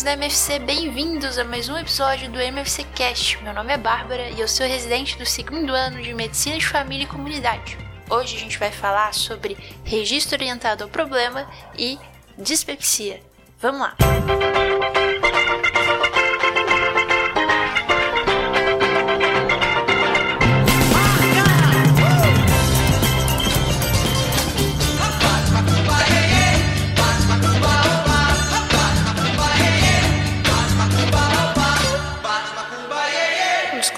amigos da MFC, bem-vindos a mais um episódio do MFC Cast. Meu nome é Bárbara e eu sou residente do segundo ano de Medicina de Família e Comunidade. Hoje a gente vai falar sobre registro orientado ao problema e dispepsia. Vamos lá! Desconstruindo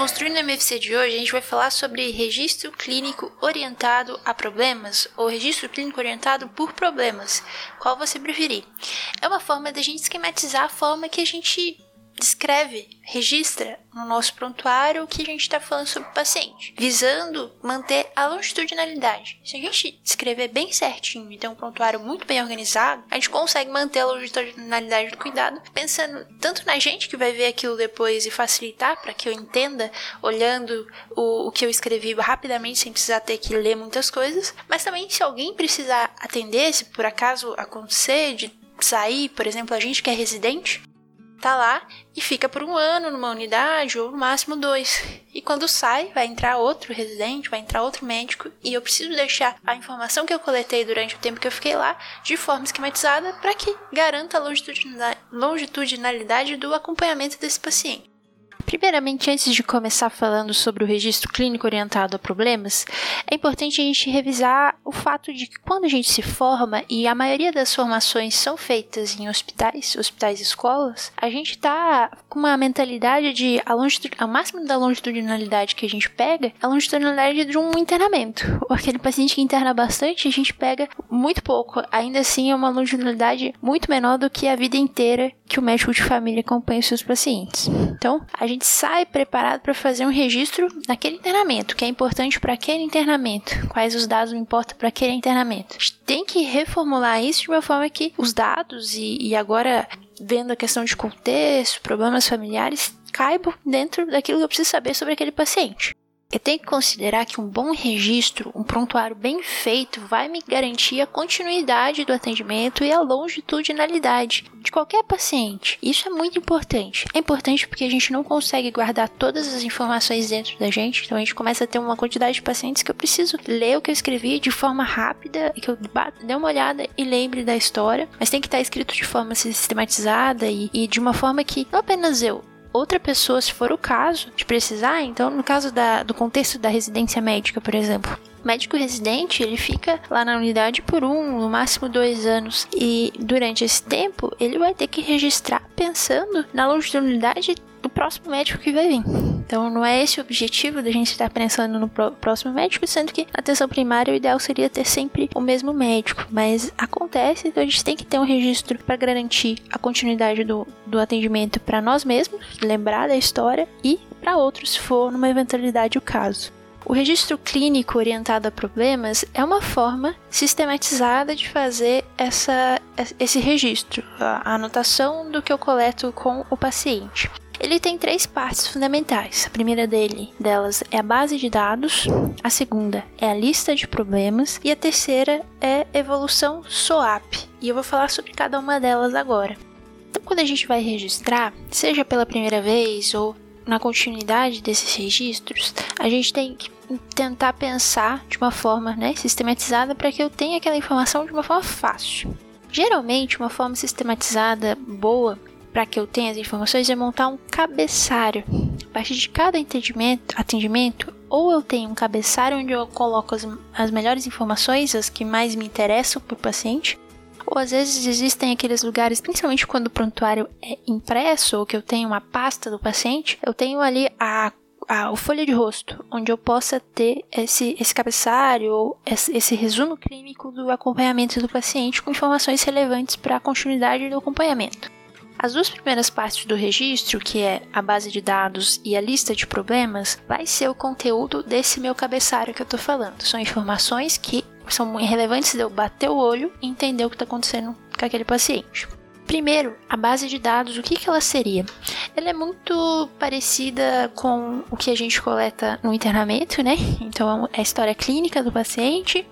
a MFC de hoje, a gente vai falar sobre registro clínico orientado a problemas ou registro clínico orientado por problemas, qual você preferir. É uma forma da gente esquematizar a forma que a gente descreve, registra no nosso prontuário o que a gente está falando sobre o paciente, visando manter a longitudinalidade. Se a gente escrever bem certinho e ter um prontuário muito bem organizado, a gente consegue manter a longitudinalidade do cuidado, pensando tanto na gente que vai ver aquilo depois e facilitar para que eu entenda, olhando o, o que eu escrevi rapidamente sem precisar ter que ler muitas coisas, mas também se alguém precisar atender, se por acaso acontecer de sair, por exemplo, a gente que é residente, tá lá e fica por um ano numa unidade ou no máximo dois. E quando sai, vai entrar outro residente, vai entrar outro médico e eu preciso deixar a informação que eu coletei durante o tempo que eu fiquei lá de forma esquematizada para que garanta a longitudinalidade do acompanhamento desse paciente. Primeiramente, antes de começar falando sobre o registro clínico orientado a problemas, é importante a gente revisar o fato de que quando a gente se forma, e a maioria das formações são feitas em hospitais, hospitais e escolas, a gente tá com uma mentalidade de a, longitud a máximo da longitudinalidade que a gente pega é a longitudinalidade de um internamento. Aquele paciente que interna bastante, a gente pega muito pouco. Ainda assim, é uma longitudinalidade muito menor do que a vida inteira que o médico de família acompanha os seus pacientes. Então, a gente sai preparado para fazer um registro daquele internamento, que é importante para aquele internamento, quais os dados importam para aquele internamento. A gente tem que reformular isso de uma forma que os dados e, e agora vendo a questão de contexto, problemas familiares, caibam dentro daquilo que eu preciso saber sobre aquele paciente. Eu tenho que considerar que um bom registro, um prontuário bem feito, vai me garantir a continuidade do atendimento e a longitudinalidade de qualquer paciente. Isso é muito importante. É importante porque a gente não consegue guardar todas as informações dentro da gente, então a gente começa a ter uma quantidade de pacientes que eu preciso ler o que eu escrevi de forma rápida, que eu dê uma olhada e lembre da história, mas tem que estar escrito de forma sistematizada e, e de uma forma que não apenas eu, outra pessoa, se for o caso de precisar. Então, no caso da, do contexto da residência médica, por exemplo, o médico residente ele fica lá na unidade por um, no máximo dois anos e durante esse tempo ele vai ter que registrar pensando na longitudinalidade próximo médico que vai vir. Então não é esse o objetivo da gente estar pensando no próximo médico, sendo que na atenção primária o ideal seria ter sempre o mesmo médico, mas acontece, então a gente tem que ter um registro para garantir a continuidade do, do atendimento para nós mesmos, lembrar da história e para outros se for numa eventualidade o caso. O registro clínico orientado a problemas é uma forma sistematizada de fazer essa, esse registro, a anotação do que eu coleto com o paciente. Ele tem três partes fundamentais. A primeira dele, delas é a base de dados, a segunda é a lista de problemas e a terceira é evolução SOAP. E eu vou falar sobre cada uma delas agora. Então, quando a gente vai registrar, seja pela primeira vez ou na continuidade desses registros, a gente tem que tentar pensar de uma forma né, sistematizada para que eu tenha aquela informação de uma forma fácil. Geralmente, uma forma sistematizada boa para que eu tenha as informações é montar um cabeçário. A partir de cada atendimento, atendimento ou eu tenho um cabeçário onde eu coloco as, as melhores informações, as que mais me interessam para o paciente, ou às vezes existem aqueles lugares, principalmente quando o prontuário é impresso ou que eu tenho uma pasta do paciente, eu tenho ali a a, folha de rosto, onde eu possa ter esse, esse cabeçalho ou esse, esse resumo clínico do acompanhamento do paciente com informações relevantes para a continuidade do acompanhamento. As duas primeiras partes do registro, que é a base de dados e a lista de problemas, vai ser o conteúdo desse meu cabeçalho que eu estou falando. São informações que são relevantes de eu bater o olho e entender o que está acontecendo com aquele paciente. Primeiro, a base de dados, o que, que ela seria? Ela é muito parecida com o que a gente coleta no internamento, né? Então, é a história clínica do paciente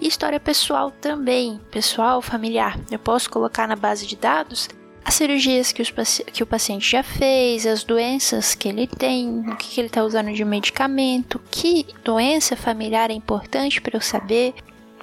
e história pessoal também, pessoal, familiar. Eu posso colocar na base de dados as cirurgias que, os, que o paciente já fez, as doenças que ele tem, o que, que ele está usando de medicamento, que doença familiar é importante para eu saber,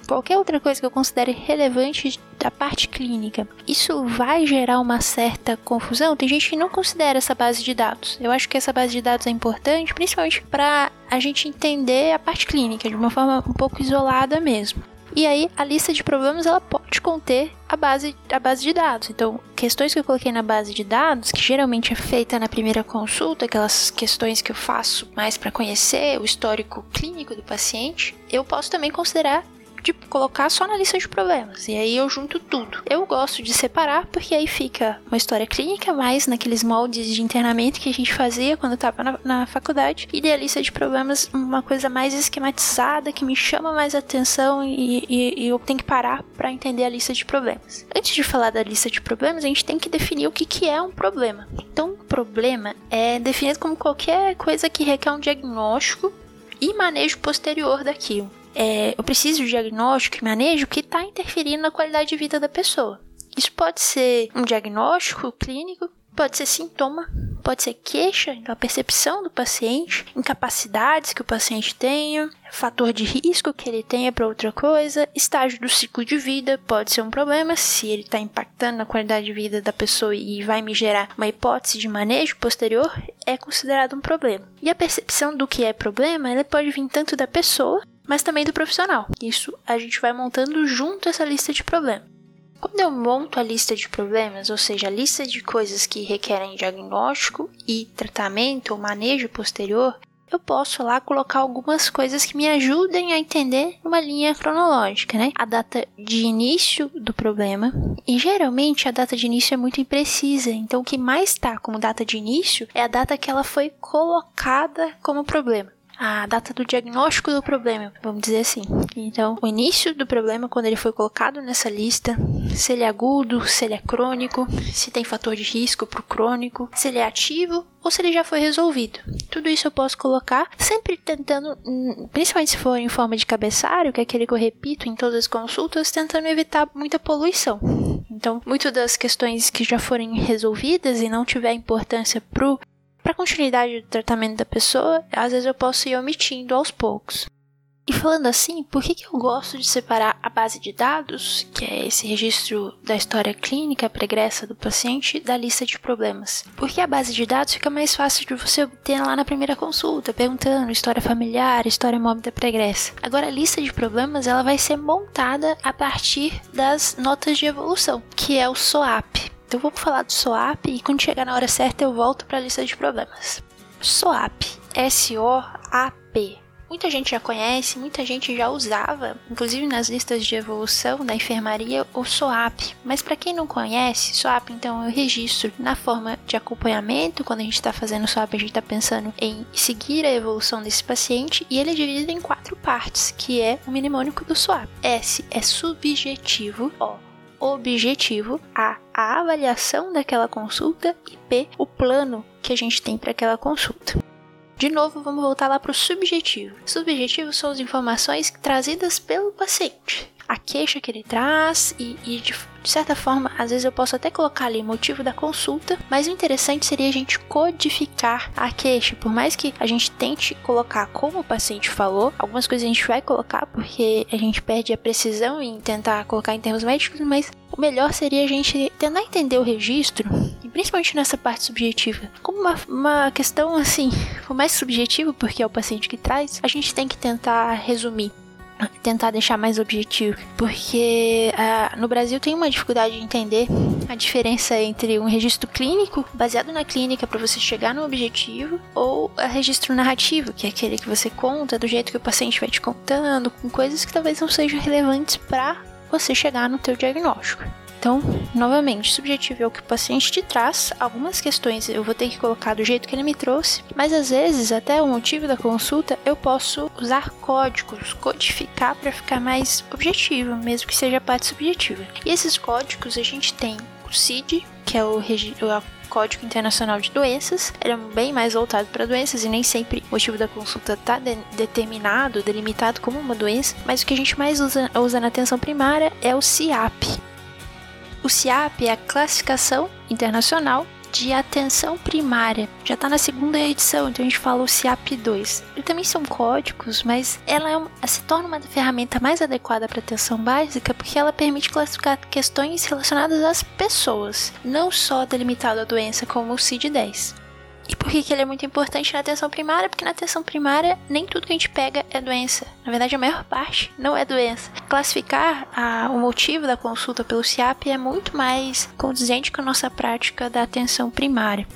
qualquer outra coisa que eu considere relevante da parte clínica. Isso vai gerar uma certa confusão? Tem gente que não considera essa base de dados. Eu acho que essa base de dados é importante, principalmente para a gente entender a parte clínica de uma forma um pouco isolada mesmo. E aí a lista de problemas ela pode conter a base, a base de dados. Então, questões que eu coloquei na base de dados, que geralmente é feita na primeira consulta, aquelas questões que eu faço mais para conhecer o histórico clínico do paciente, eu posso também considerar de colocar só na lista de problemas. E aí eu junto tudo. Eu gosto de separar porque aí fica uma história clínica mais naqueles moldes de internamento que a gente fazia quando estava na, na, faculdade. E a lista de problemas uma coisa mais esquematizada que me chama mais atenção e, e, e eu tenho que parar para entender a lista de problemas. Antes de falar da lista de problemas, a gente tem que definir o que, que é um problema. Então, um problema é definido como qualquer coisa que requer um diagnóstico e manejo posterior daquilo é, eu preciso de diagnóstico e manejo que está interferindo na qualidade de vida da pessoa. Isso pode ser um diagnóstico clínico, pode ser sintoma, pode ser queixa, então a percepção do paciente, incapacidades que o paciente tenha, fator de risco que ele tenha para outra coisa, estágio do ciclo de vida pode ser um problema se ele está impactando na qualidade de vida da pessoa e vai me gerar uma hipótese de manejo posterior, é considerado um problema. E a percepção do que é problema, ela pode vir tanto da pessoa mas também do profissional. Isso a gente vai montando junto essa lista de problemas. Quando eu monto a lista de problemas, ou seja, a lista de coisas que requerem diagnóstico e tratamento ou manejo posterior, eu posso lá colocar algumas coisas que me ajudem a entender uma linha cronológica, né? A data de início do problema, e geralmente a data de início é muito imprecisa, então o que mais está como data de início é a data que ela foi colocada como problema a data do diagnóstico do problema, vamos dizer assim. Então, o início do problema, quando ele foi colocado nessa lista, se ele é agudo, se ele é crônico, se tem fator de risco para o crônico, se ele é ativo ou se ele já foi resolvido. Tudo isso eu posso colocar, sempre tentando, hum, principalmente se for em forma de cabeçalho, que é aquele que eu repito em todas as consultas, tentando evitar muita poluição. Então, muitas das questões que já forem resolvidas e não tiver importância pro para continuidade do tratamento da pessoa, às vezes eu posso ir omitindo aos poucos. E falando assim, por que, que eu gosto de separar a base de dados, que é esse registro da história clínica pregressa do paciente, da lista de problemas? Porque a base de dados fica mais fácil de você obter lá na primeira consulta, perguntando história familiar, história mórbida pregressa. Agora, a lista de problemas ela vai ser montada a partir das notas de evolução, que é o SOAP. Então vamos falar do SOAP e quando chegar na hora certa eu volto para a lista de problemas. SOAP, S-O-A-P. Muita gente já conhece, muita gente já usava, inclusive nas listas de evolução da enfermaria, o SOAP. Mas para quem não conhece, SOAP então é o registro na forma de acompanhamento. Quando a gente está fazendo SOAP, a gente está pensando em seguir a evolução desse paciente e ele é dividido em quatro partes, que é o mnemônico do SOAP. S é subjetivo, O objetivo, A, a avaliação daquela consulta e P, o plano que a gente tem para aquela consulta. De novo, vamos voltar lá para o subjetivo. Subjetivo são as informações trazidas pelo paciente a queixa que ele traz e, e de, de, certa forma, às vezes eu posso até colocar ali o motivo da consulta, mas o interessante seria a gente codificar a queixa. Por mais que a gente tente colocar como o paciente falou, algumas coisas a gente vai colocar porque a gente perde a precisão em tentar colocar em termos médicos, mas o melhor seria a gente tentar entender o registro, e principalmente nessa parte subjetiva, como uma, uma questão assim, o mais subjetivo, porque é o paciente que traz, a gente tem que tentar resumir tentar deixar mais objetivo, porque uh, no Brasil tem uma dificuldade de entender a diferença entre um registro clínico, baseado na clínica para você chegar no objetivo, ou a registro narrativo, que é aquele que você conta do jeito que o paciente vai te contando, com coisas que talvez não sejam relevantes para você chegar no teu diagnóstico. Então, novamente, subjetivo é o que o paciente te traz. Algumas questões eu vou ter que colocar do jeito que ele me trouxe, mas às vezes, até o motivo da consulta, eu posso usar códigos, codificar para ficar mais objetivo, mesmo que seja parte subjetiva. E esses códigos a gente tem o CID, que é o, Código Internacional de Doenças, era bem mais voltado para doenças e nem sempre o motivo da consulta está de determinado, delimitado como uma doença, mas o que a gente mais usa, usa na atenção primária é o CIAP, O CIAP é a classificação internacional de atenção primária. Já está na segunda edição, então a gente fala o CIAP 2. E também são códigos, mas ela é uma, se torna uma ferramenta mais adequada para atenção básica porque ela permite classificar questões relacionadas às pessoas, não só delimitado à doença como o CID-10. E por que, que ele é muito importante na atenção primária? Porque na atenção primária nem tudo que a gente pega é doença. Na verdade, a maior parte não é doença. Classificar a, o motivo da consulta pelo CIAP é muito mais condizente com a nossa prática da atenção primária.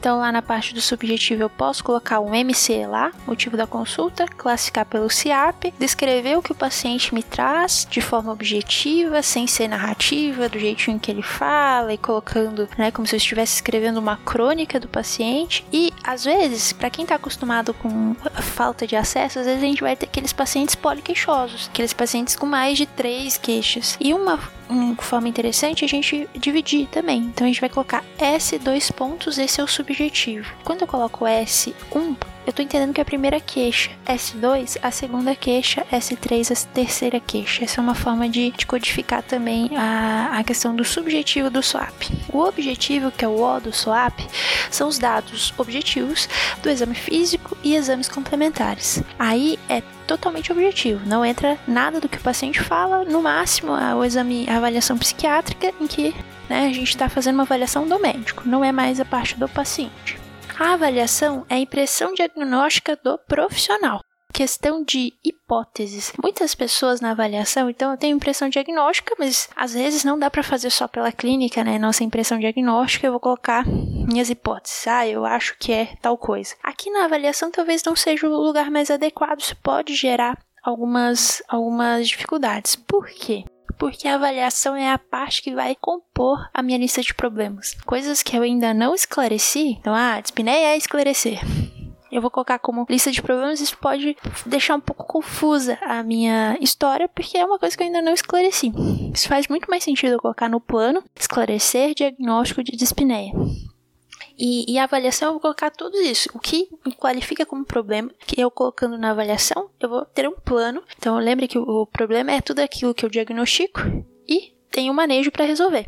Então, lá na parte do subjetivo, eu posso colocar um MC lá, motivo da consulta, classificar pelo CIAP, descrever o que o paciente me traz de forma objetiva, sem ser narrativa, do jeitinho que ele fala e colocando, né, como se eu estivesse escrevendo uma crônica do paciente. E, às vezes, para quem está acostumado com falta de acesso, às vezes a gente vai ter aqueles pacientes poliqueixosos, aqueles pacientes com mais de três queixas. E uma uma forma interessante a gente dividir também. Então a gente vai colocar S dois pontos, esse é o subjetivo. Quando eu coloco S1, eu tô entendendo que é a primeira queixa, S2 a segunda queixa, S3 a terceira queixa. Essa é uma forma de, de codificar também a, a questão do subjetivo do SWAP. O objetivo, que é o O do SWAP, são os dados objetivos do exame físico e exames complementares. Aí é totalmente objetivo, não entra nada do que o paciente fala, no máximo o exame, a avaliação psiquiátrica, em que né, a gente está fazendo uma avaliação do médico, não é mais a parte do paciente. A avaliação é a impressão diagnóstica do profissional questão de hipóteses. Muitas pessoas na avaliação, então eu tenho impressão diagnóstica, mas às vezes não dá para fazer só pela clínica, né? Nossa impressão diagnóstica, eu vou colocar minhas hipóteses. Ah, eu acho que é tal coisa. Aqui na avaliação talvez não seja o lugar mais adequado, isso pode gerar algumas algumas dificuldades. Por quê? Porque a avaliação é a parte que vai compor a minha lista de problemas. Coisas que eu ainda não esclareci, então, ah, dispneia é esclarecer eu vou colocar como lista de problemas, isso pode deixar um pouco confusa a minha história, porque é uma coisa que eu ainda não esclareci. Isso faz muito mais sentido eu colocar no plano esclarecer diagnóstico de dispneia. E, e, a avaliação eu vou colocar tudo isso. O que me qualifica como problema, que eu colocando na avaliação, eu vou ter um plano. Então lembre que o, problema é tudo aquilo que eu diagnostico e tem um manejo para resolver.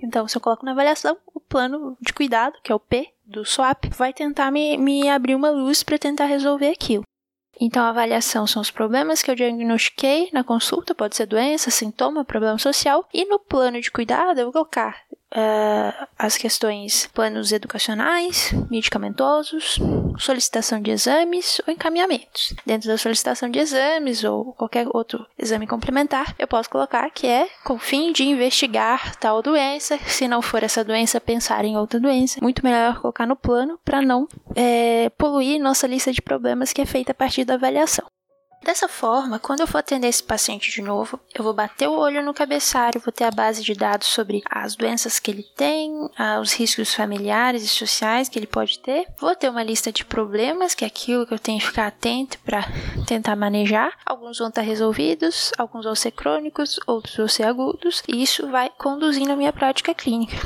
Então, se eu coloco na avaliação, o plano de cuidado, que é o P, do SWAP vai tentar me, me abrir uma luz para tentar resolver aquilo. Então, a avaliação são os problemas que eu diagnostiquei na consulta, pode ser doença, sintoma, problema social, e no plano de cuidado eu vou colocar uh, as questões planos educacionais, medicamentosos, solicitação de exames ou encaminhamentos. Dentro da solicitação de exames ou qualquer outro exame complementar, eu posso colocar que é com fim de investigar tal doença. Se não for essa doença, pensar em outra doença. Muito melhor colocar no plano para não é, poluir nossa lista de problemas que é feita a partir da avaliação. Dessa forma, quando eu for atender esse paciente de novo, eu vou bater o olho no cabeçalho, vou ter a base de dados sobre as doenças que ele tem, os riscos familiares e sociais que ele pode ter, vou ter uma lista de problemas, que é aquilo que eu tenho que ficar atento para tentar manejar. Alguns vão estar resolvidos, alguns vão ser crônicos, outros vão ser agudos, e isso vai conduzindo a minha prática clínica.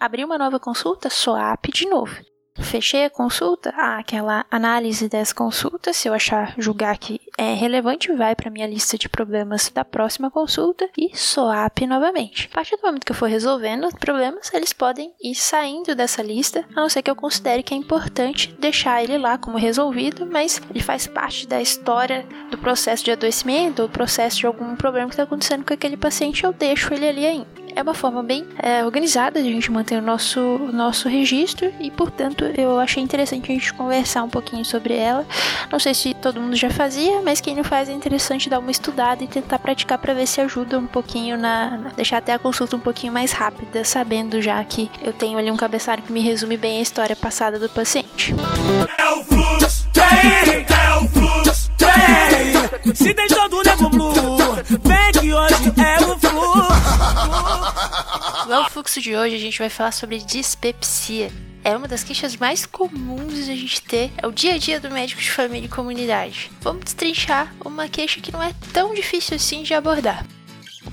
Abrir uma nova consulta, SOAP de novo. Fechei a consulta, ah, aquela análise dessa consulta, se eu achar, julgar que é relevante, vai para minha lista de problemas da próxima consulta e SOAP novamente. A partir do momento que eu for resolvendo os problemas, eles podem ir saindo dessa lista, a não ser que eu considere que é importante deixar ele lá como resolvido, mas ele faz parte da história do processo de adoecimento ou processo de algum problema que está acontecendo com aquele paciente, eu deixo ele ali ainda é uma forma bem é, organizada de a gente manter o nosso, nosso registro e, portanto, eu achei interessante a gente conversar um pouquinho sobre ela. Não sei se todo mundo já fazia, mas quem não faz é interessante dar uma estudada e tentar praticar para ver se ajuda um pouquinho na, na, deixar até a consulta um pouquinho mais rápida, sabendo já que eu tenho ali um cabeçalho que me resume bem a história passada do paciente. É o fluxo, é o fluxo, se tem todo nego blue, vem que hoje é o fluxo. No fluxo de hoje a gente vai falar sobre dispepsia. É uma das queixas mais comuns a gente ter, é o dia a dia do médico de família e comunidade. Vamos destrinchar uma queixa que não é tão difícil assim de abordar.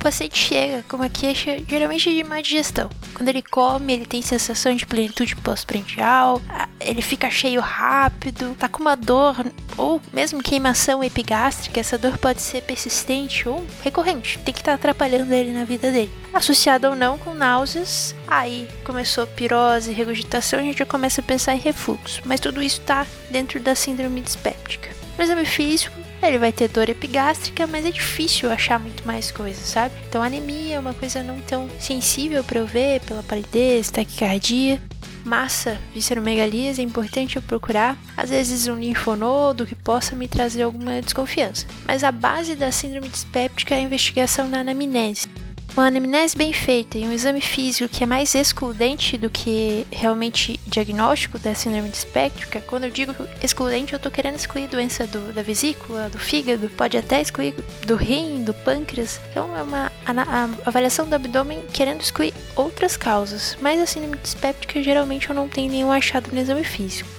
Paciente chega com uma queixa geralmente de má digestão. Quando ele come, ele tem sensação de plenitude pós-prandial, ele fica cheio rápido, tá com uma dor ou mesmo queimação epigástrica. Essa dor pode ser persistente ou recorrente, tem que estar tá atrapalhando ele na vida dele. Associado ou não com náuseas, aí começou pirose, regurgitação, a gente já começa a pensar em refluxo. Mas tudo isso tá dentro da síndrome dispéptica. No exame físico, ele vai ter dor epigástrica, mas é difícil achar muito mais coisas, sabe? Então, anemia é uma coisa não tão sensível para eu ver, pela palidez, taquicardia. Massa, visceromegalias, é importante eu procurar, às vezes um linfonodo que possa me trazer alguma desconfiança. Mas a base da síndrome dispéptica é a investigação na anamnese. Uma anamnese bem feita e um exame físico que é mais excludente do que realmente diagnóstico da síndrome dispéptica, quando eu digo excludente, eu estou querendo excluir doença do, da vesícula, do fígado, pode até excluir do rim, do pâncreas. Então é uma a, a avaliação do abdômen querendo excluir outras causas, mas a síndrome dispéptica geralmente eu não tenho nenhum achado no exame físico.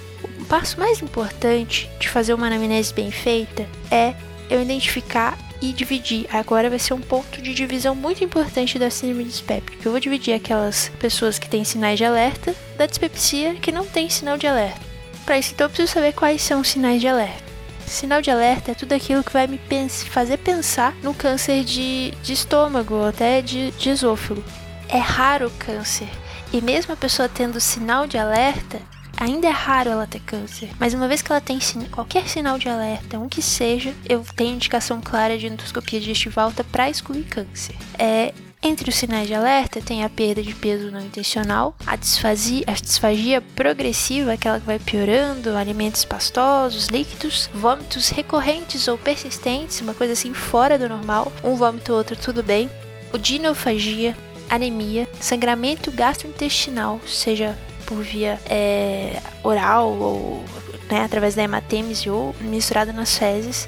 O passo mais importante de fazer uma anamnese bem feita é eu identificar e dividir. Agora vai ser um ponto de divisão muito importante da síndrome dispéptica. Eu vou dividir aquelas pessoas que têm sinais de alerta da dispepsia que não tem sinal de alerta. Para isso, então, eu preciso saber quais são os sinais de alerta. Sinal de alerta é tudo aquilo que vai me pens fazer pensar no câncer de, de estômago ou até de, de esôfago. É raro o câncer. E mesmo a pessoa tendo sinal de alerta, Ainda é raro ela ter câncer, mas uma vez que ela tem qualquer sinal de alerta, um que seja, eu tenho indicação clara de endoscopia digestiva alta para excluir câncer. É, entre os sinais de alerta tem a perda de peso não intencional, a disfagia, a disfagia progressiva, aquela que vai piorando, alimentos pastosos, líquidos, vômitos recorrentes ou persistentes, uma coisa assim fora do normal, um vômito ou outro tudo bem, o dinofagia, anemia, sangramento gastrointestinal, seja por via é, oral ou né, através da hematêmese ou misturada nas fezes.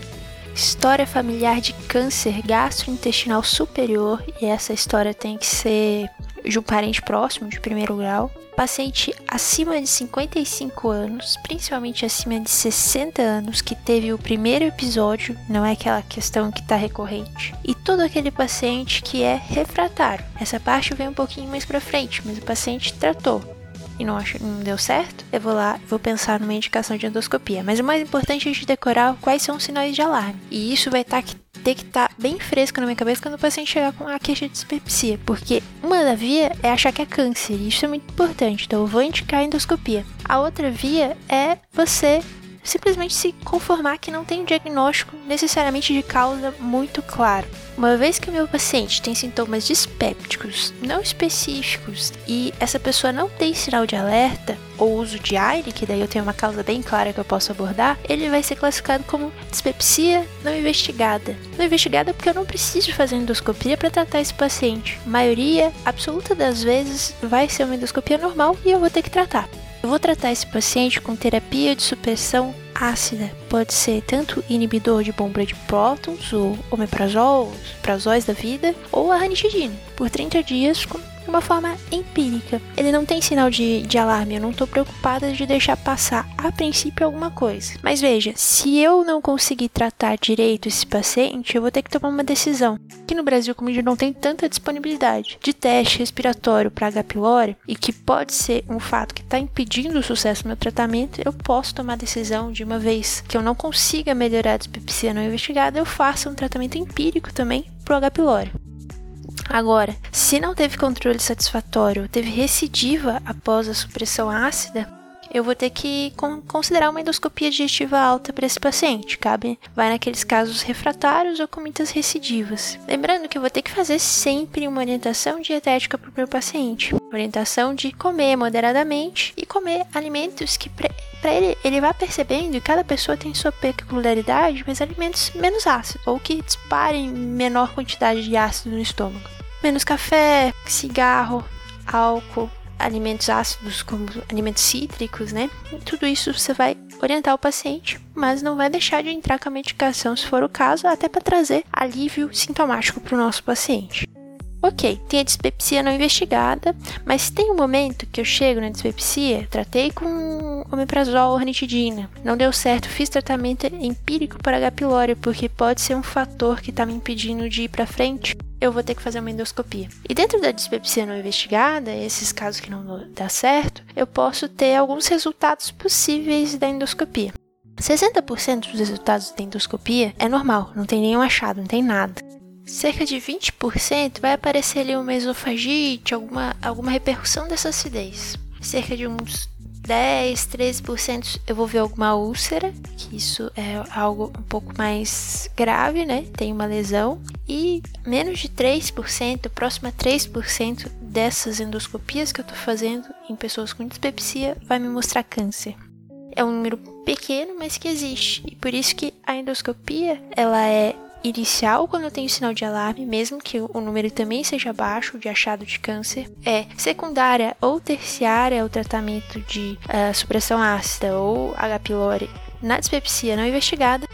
História familiar de câncer gastrointestinal superior, e essa história tem que ser de um parente próximo, de primeiro grau. Paciente acima de 55 anos, principalmente acima de 60 anos, que teve o primeiro episódio, não é aquela questão que está recorrente. E todo aquele paciente que é refratário. Essa parte vem um pouquinho mais para frente, mas o paciente tratou e não, acho, não deu certo, eu vou lá vou pensar numa indicação de endoscopia. Mas o mais importante é a gente decorar quais são os sinais de alarme. E isso vai tá, ter que estar tá bem fresco na minha cabeça quando o paciente chegar com a queixa de dispepsia. Porque uma da via é achar que é câncer, e isso é muito importante. Então eu vou indicar a endoscopia. A outra via é você simplesmente se conformar que não tem um diagnóstico necessariamente de causa muito claro. Uma vez que o meu paciente tem sintomas dispépticos não específicos e essa pessoa não tem sinal de alerta ou uso de aire, que daí eu tenho uma causa bem clara que eu posso abordar, ele vai ser classificado como dispepsia não investigada. Não investigada porque eu não preciso fazer endoscopia para tratar esse paciente. A maioria absoluta das vezes vai ser uma endoscopia normal e eu vou ter que tratar. Eu vou tratar esse paciente com terapia de supressão ácida. Pode ser tanto inibidor de bomba de prótons, ou omeprazol, os prazóis da vida, ou a ranitidina, por 30 dias com uma forma empírica. Ele não tem sinal de, de alarme, eu não estou preocupada de deixar passar a princípio alguma coisa. Mas veja, se eu não conseguir tratar direito esse paciente, eu vou ter que tomar uma decisão. Aqui no Brasil, como a gente não tem tanta disponibilidade de teste respiratório para H. pylori, e que pode ser um fato que está impedindo o sucesso do meu tratamento, eu posso tomar a decisão de uma vez que eu não consiga melhorar a dispepsia não investigada, eu faço um tratamento empírico também para o H. pylori. Agora, se não teve controle satisfatório, teve recidiva após a supressão ácida, eu vou ter que considerar uma endoscopia digestiva alta para esse paciente. Cabe, vai naqueles casos refratários ou com muitas recidivas. Lembrando que eu vou ter que fazer sempre uma orientação dietética para o meu paciente. Orientação de comer moderadamente e comer alimentos que para ele ele vai percebendo e cada pessoa tem sua peculiaridade, mas alimentos menos ácidos ou que disparem menor quantidade de ácido no estômago. Menos café, cigarro, álcool, alimentos ácidos como alimentos cítricos, né? Tudo isso você vai orientar o paciente, mas não vai deixar de entrar com a medicação se for o caso, até para trazer alívio sintomático para o nosso paciente. Ok, tem a dispepsia não investigada, mas tem um momento que eu chego na dispepsia, tratei com omeprazol ou ranitidina, não deu certo, fiz tratamento empírico para H. pylori porque pode ser um fator que está me impedindo de ir para frente. Eu vou ter que fazer uma endoscopia. E dentro da dispepsia não investigada, esses casos que não dá certo, eu posso ter alguns resultados possíveis da endoscopia. 60% dos resultados da endoscopia é normal, não tem nenhum achado, não tem nada. Cerca de 20% vai aparecer ali uma esofagite, alguma, alguma repercussão dessa acidez. Cerca de uns 10, 13% eu vou ver alguma úlcera, que isso é algo um pouco mais grave, né? Tem uma lesão. E menos de 3%, próximo a 3% dessas endoscopias que eu tô fazendo em pessoas com dispepsia vai me mostrar câncer. É um número pequeno, mas que existe. E por isso que a endoscopia, ela é inicial quando eu tenho sinal de alarme, mesmo que o número também seja baixo de achado de câncer, é secundária ou terciária o tratamento de uh, supressão ácida ou H. pylori na dispepsia não investigada.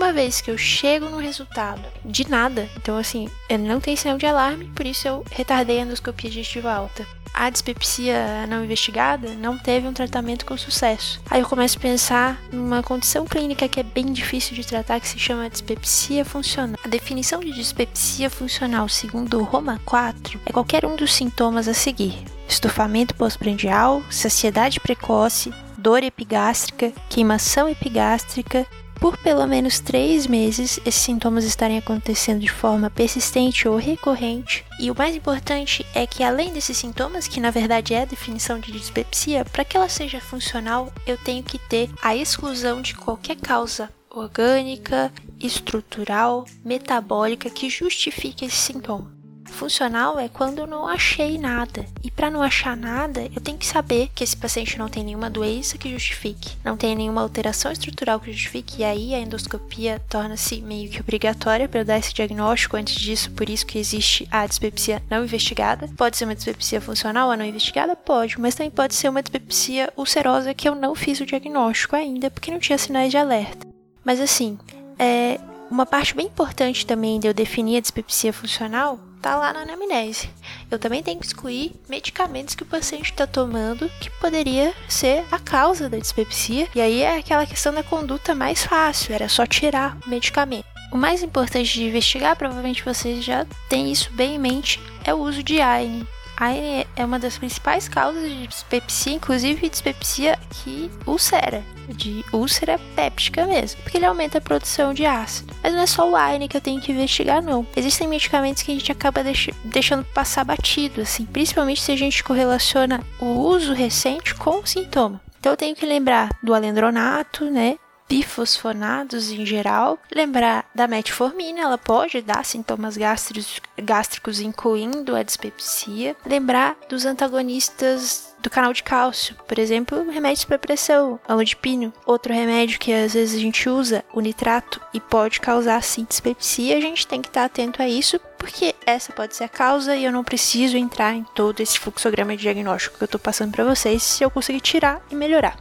Uma vez que eu chego no resultado de nada, então assim, eu não tenho sinal de alarme, por isso eu retardei a endoscopia digestiva alta a dispepsia não investigada não teve um tratamento com sucesso. Aí eu começo a pensar numa condição clínica que é bem difícil de tratar, que se chama dispepsia funcional. A definição de dispepsia funcional, segundo Roma 4, é qualquer um dos sintomas a seguir: estufamento pós-prandial, saciedade precoce, dor epigástrica, queimação epigástrica, por pelo menos três meses esses sintomas estarem acontecendo de forma persistente ou recorrente. E o mais importante é que, além desses sintomas, que na verdade é a definição de dispepsia, para que ela seja funcional, eu tenho que ter a exclusão de qualquer causa orgânica, estrutural, metabólica que justifique esse sintoma. Funcional é quando eu não achei nada. E para não achar nada, eu tenho que saber que esse paciente não tem nenhuma doença que justifique, não tem nenhuma alteração estrutural que justifique, e aí a endoscopia torna-se meio que obrigatória para eu dar esse diagnóstico. Antes disso, por isso que existe a dispepsia não investigada. Pode ser uma dispepsia funcional ou não investigada? Pode, mas também pode ser uma dispepsia ulcerosa que eu não fiz o diagnóstico ainda porque não tinha sinais de alerta. Mas assim, é uma parte bem importante também de eu definir a dispepsia funcional tá lá na anamnese. Eu também tenho que excluir medicamentos que o paciente está tomando que poderia ser a causa da dispepsia. E aí é aquela questão da conduta mais fácil, era só tirar o medicamento. O mais importante de investigar, provavelmente vocês já têm isso bem em mente, é o uso de AINE. AINE é uma das principais causas de dispepsia, inclusive dispepsia que ulcera de úlcera péptica mesmo, porque ele aumenta a produção de ácido. Mas não é só o AINE que eu tenho que investigar, não. Existem medicamentos que a gente acaba deix deixando passar batido, assim, principalmente se a gente correlaciona o uso recente com o sintoma. Então eu tenho que lembrar do alendronato, né? bifosfonados em geral. Lembrar da metformina, ela pode dar sintomas gástricos, gástricos incluindo a dispepsia. Lembrar dos antagonistas do canal de cálcio, por exemplo, remédios para pressão, amlodipino. Outro remédio que às vezes a gente usa, o nitrato, e pode causar sim dispepsia, a gente tem que estar atento a isso, porque essa pode ser a causa e eu não preciso entrar em todo esse fluxograma de diagnóstico que eu estou passando para vocês se eu conseguir tirar e melhorar.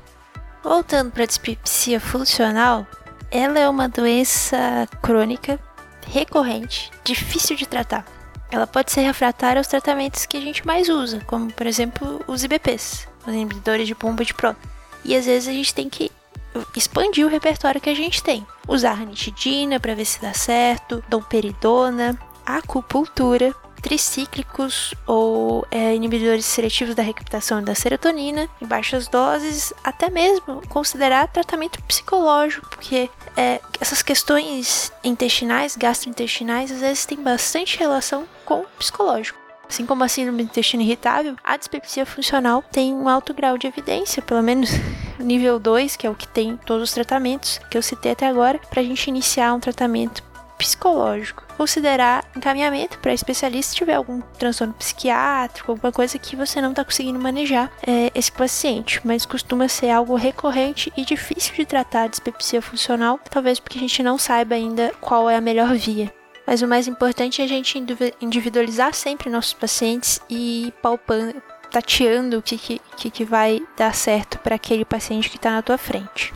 Voltando para a dispepsia funcional, ela é uma doença crônica, recorrente, difícil de tratar. Ela pode ser refratária aos tratamentos que a gente mais usa, como por exemplo os IBPs, os inibidores de pompa de próton. E às vezes a gente tem que expandir o repertório que a gente tem. Usar ranitidina para ver se dá certo, domperidona, acupuntura, tricíclicos ou é, inibidores seletivos da recaptação da serotonina em baixas doses, até mesmo considerar tratamento psicológico, porque é, essas questões intestinais, gastrointestinais, às vezes têm bastante relação com o psicológico. Assim como a síndrome do intestino irritável, a dispepsia funcional tem um alto grau de evidência, pelo menos nível 2, que é o que tem todos os tratamentos que eu citei até agora, para a gente iniciar um tratamento psicológico. Considerar encaminhamento para especialista se tiver algum transtorno psiquiátrico, alguma coisa que você não está conseguindo manejar é, esse paciente, mas costuma ser algo recorrente e difícil de tratar a dispepsia funcional, talvez porque a gente não saiba ainda qual é a melhor via. Mas o mais importante é a gente individualizar sempre nossos pacientes e palpando, tateando o que, que, que vai dar certo para aquele paciente que está na tua frente.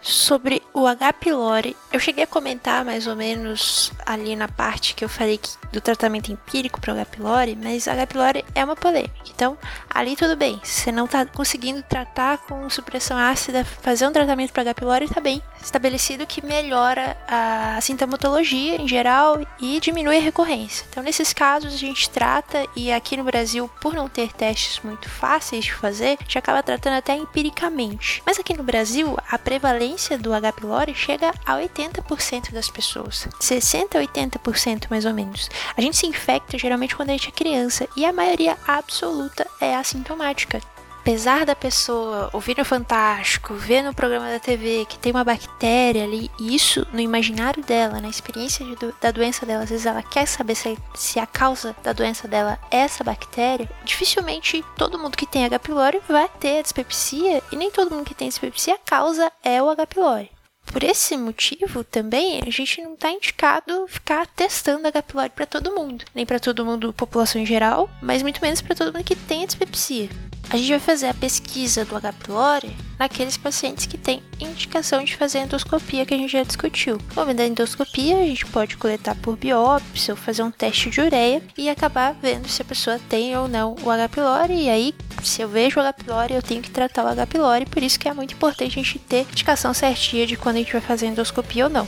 Sobre o H. pylori, eu cheguei a comentar mais ou menos ali na parte que eu falei que, do tratamento empírico para o H. pylori, mas H. pylori é uma polêmica. Então, ali tudo bem. Se você não está conseguindo tratar com supressão ácida, fazer um tratamento para H. pylori, está bem estabelecido que melhora a sintomatologia em geral e diminui a recorrência. Então, nesses casos, a gente trata e aqui no Brasil, por não ter testes muito fáceis de fazer, a gente acaba tratando até empiricamente. Mas aqui no Brasil, a prevalência do H. pylori chega a 80% das pessoas. 60 a 80% mais ou menos. A gente se infecta geralmente quando a gente é criança e a maioria absoluta é assintomática apesar da pessoa ouvir no Fantástico, ver no programa da TV que tem uma bactéria ali, e isso no imaginário dela, na experiência de, da doença dela, às vezes ela quer saber se, se a causa da doença dela é essa bactéria, dificilmente todo mundo que tem H. pylori vai ter a dispepsia, e nem todo mundo que tem dispepsia, a causa é o H. pylori. Por esse motivo, também, a gente não está indicado ficar testando H. pylori para todo mundo. Nem para todo mundo, população em geral, mas muito menos para todo mundo que tem a dispepsia. A gente vai fazer a pesquisa do H. pylori naqueles pacientes que têm indicação de fazer endoscopia que a gente já discutiu. No momento da endoscopia, a gente pode coletar por biópsia ou fazer um teste de ureia e acabar vendo se a pessoa tem ou não o H. pylori. E aí, se eu vejo o H. pylori, eu tenho que tratar o H. pylori. Por isso que é muito importante a gente ter indicação certinha de quando a gente vai fazer endoscopia ou não.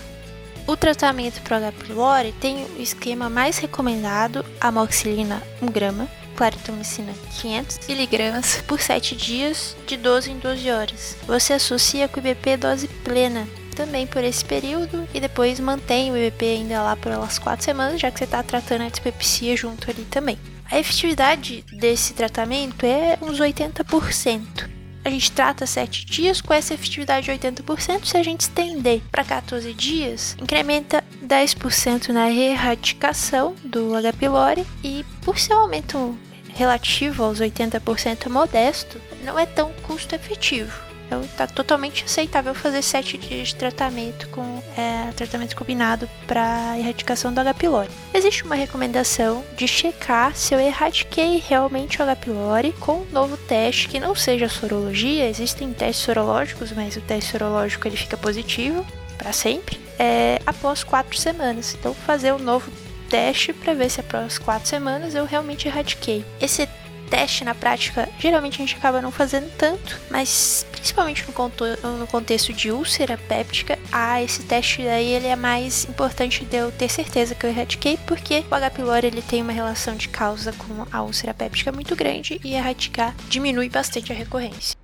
O tratamento para o H. pylori tem o esquema mais recomendado, amoxicilina 1 grama, claritomicina 500 mg por 7 dias, de 12 em 12 horas. Você associa com o IBP dose plena também por esse período e depois mantém o IBP ainda lá por elas 4 semanas, já que você está tratando a dispepsia junto ali também. A efetividade desse tratamento é uns 80% a gente trata 7 dias com essa efetividade de 80%. Se a gente estender para 14 dias, incrementa 10% na erradicação do H. pylori e por ser um aumento relativo aos 80% modesto, não é tão custo efetivo. Então está totalmente aceitável fazer 7 dias de tratamento com é, tratamento combinado para erradicação do H. pylori. Existe uma recomendação de checar se eu erradiquei realmente o H. pylori com um novo teste que não seja sorologia. Existem testes sorológicos, mas o teste sorológico ele fica positivo para sempre. É, após 4 semanas. Então fazer um novo teste para ver se após quatro semanas eu realmente erradiquei. Esse teste na prática, geralmente a gente acaba não fazendo tanto, mas principalmente no, contexto de úlcera péptica, ah, esse teste daí ele é mais importante de eu ter certeza que eu erradiquei, porque o H. pylori ele tem uma relação de causa com a úlcera péptica muito grande e erradicar diminui bastante a recorrência.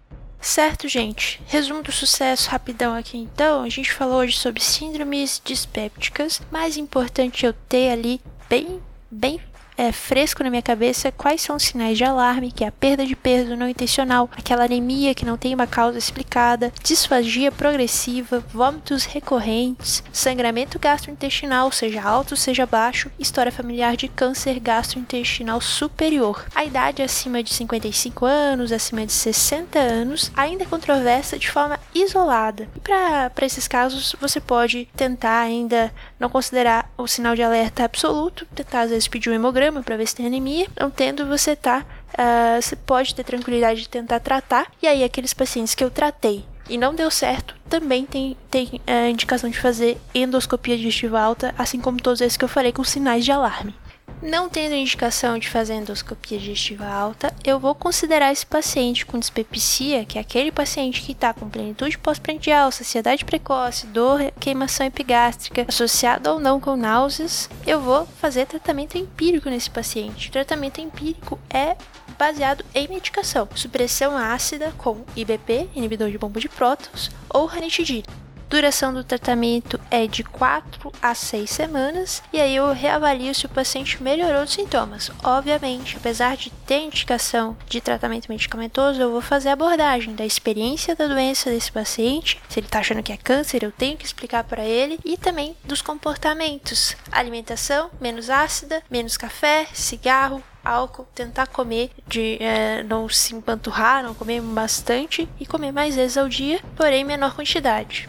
Certo, gente? Resumo do sucesso rapidão aqui então. A gente falou hoje sobre síndromes dispépticas. Mais importante eu ter ali bem, bem é, fresco na minha cabeça quais são os sinais de alarme, que é a perda de peso não intencional, aquela anemia que não tem uma causa explicada, disfagia progressiva, vômitos recorrentes, sangramento gastrointestinal, seja alto, seja baixo, história familiar de câncer gastrointestinal superior. A idade acima de 55 anos, acima de 60 anos, ainda é controversa de forma isolada. Para esses casos, você pode tentar ainda não considerar o sinal de alerta absoluto, tentar às vezes pedir um hemograma para ver se tem anemia. Não tendo, você tá. Uh, você pode ter tranquilidade de tentar tratar. E aí, aqueles pacientes que eu tratei e não deu certo, também tem, tem a uh, indicação de fazer endoscopia digestiva alta, assim como todos esses que eu falei com sinais de alarme. Não tendo indicação de fazer endoscopia digestiva alta, eu vou considerar esse paciente com dispepsia, que é aquele paciente que está com plenitude pós-prandial, saciedade precoce, dor, queimação epigástrica, associado ou não com náuseas, eu vou fazer tratamento empírico nesse paciente. O tratamento empírico é baseado em medicação, supressão ácida com IBP, inibidor de bomba de prótons, ou ranitidina. Duração do tratamento é de 4 a 6 semanas e aí eu reavalio se o paciente melhorou os sintomas. Obviamente, apesar de ter indicação de tratamento medicamentoso, eu vou fazer a abordagem da experiência da doença desse paciente. Se ele está achando que é câncer, eu tenho que explicar para ele e também dos comportamentos. Alimentação menos ácida, menos café, cigarro, álcool, tentar comer de é, não se empanturrar, não comer bastante e comer mais vezes ao dia, porém menor quantidade.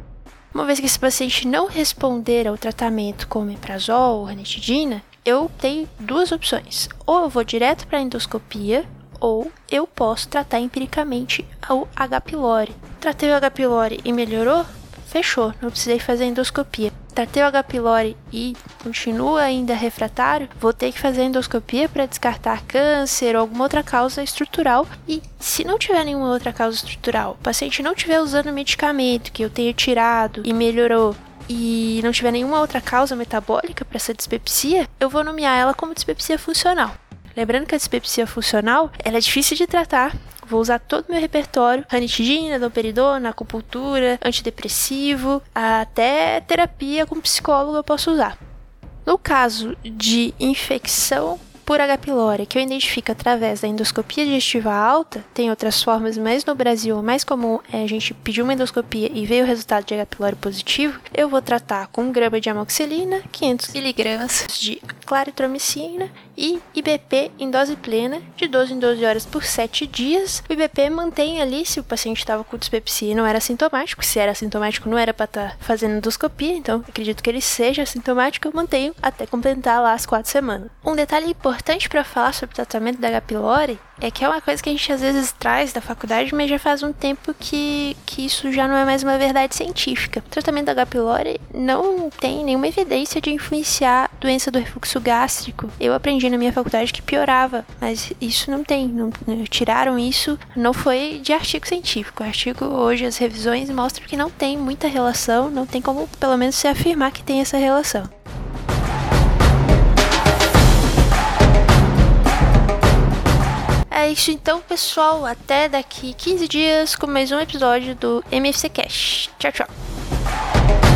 Uma vez que esse paciente não responder ao tratamento com omeprazol ou ranitidina, eu tenho duas opções. Ou eu vou direto para a endoscopia, ou eu posso tratar empiricamente o H. pylori. Tratei o H. pylori e melhorou? fechou, não precisei fazer endoscopia. Tratei o H. pylori e continua ainda refratário, vou ter que fazer endoscopia para descartar câncer ou alguma outra causa estrutural. E se não tiver nenhuma outra causa estrutural, o paciente não estiver usando medicamento que eu tenha tirado e melhorou, e não tiver nenhuma outra causa metabólica para essa dispepsia, eu vou nomear ela como dispepsia funcional. Lembrando que a dispepsia funcional ela é difícil de tratar, Vou usar todo o meu repertório: ranitidina, domperidona, acupuntura, antidepressivo, até terapia com psicólogo eu posso usar. No caso de infecção por H. pylori, que eu identifico através da endoscopia digestiva alta, tem outras formas, mas no Brasil o mais comum é a gente pedir uma endoscopia e ver o resultado de H. pylori positivo, eu vou tratar com 1 grama de amoxicilina, 500 miligramas de claritromicina e IBP em dose plena, de 12 em 12 horas por 7 dias. O IBP mantém ali se o paciente estava com dispepsia e não era sintomático. Se era sintomático, não era para estar tá fazendo endoscopia, então acredito que ele seja sintomático, eu mantenho até completar lá as 4 semanas. Um detalhe importante para falar sobre o tratamento da H. pylori é que é uma coisa que a gente às vezes traz da faculdade, mas já faz um tempo que, que isso já não é mais uma verdade científica. O tratamento da H. pylori não tem nenhuma evidência de influenciar doença do refluxo gástrico. Eu aprendi na minha faculdade que piorava, mas isso não tem. Não, tiraram isso, não foi de artigo científico. O artigo hoje, as revisões mostram que não tem muita relação, não tem como pelo menos se afirmar que tem essa relação. É isso então, pessoal. Até daqui 15 dias com mais um episódio do MFC Cash. Tchau, tchau.